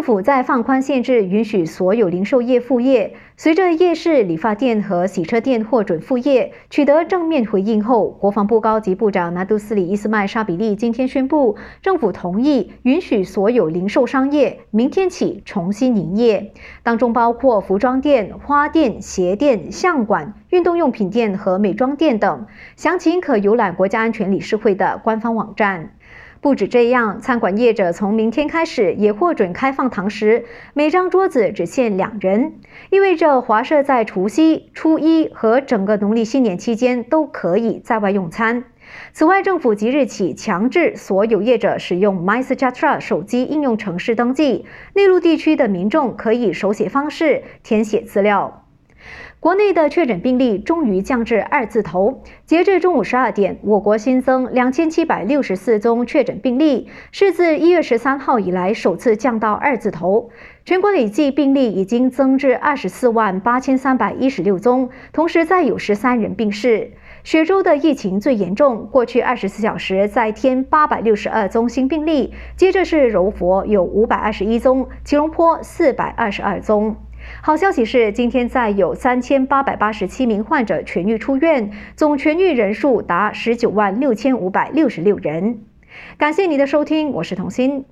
政府在放宽限制，允许所有零售业复业。随着夜市、理发店和洗车店获准复业，取得正面回应后，国防部高级部长拿杜斯里伊斯麦沙比利今天宣布，政府同意允许所有零售商业明天起重新营业，当中包括服装店、花店、鞋店、相馆、运动用品店和美妆店等。详情可浏览国家安全理事会的官方网站。不止这样，餐馆业者从明天开始也获准开放堂食，每张桌子只限两人，意味着华社在除夕、初一和整个农历新年期间都可以在外用餐。此外，政府即日起强制所有业者使用 MySejahtera 手机应用程式登记，内陆地区的民众可以手写方式填写资料。国内的确诊病例终于降至二字头。截至中午十二点，我国新增两千七百六十四宗确诊病例，是自一月十三号以来首次降到二字头。全国累计病例已经增至二十四万八千三百一十六宗，同时再有十三人病逝。雪州的疫情最严重，过去二十四小时再添八百六十二宗新病例，接着是柔佛有五百二十一宗，吉隆坡四百二十二宗。好消息是，今天再有三千八百八十七名患者痊愈出院，总痊愈人数达十九万六千五百六十六人。感谢您的收听，我是童心。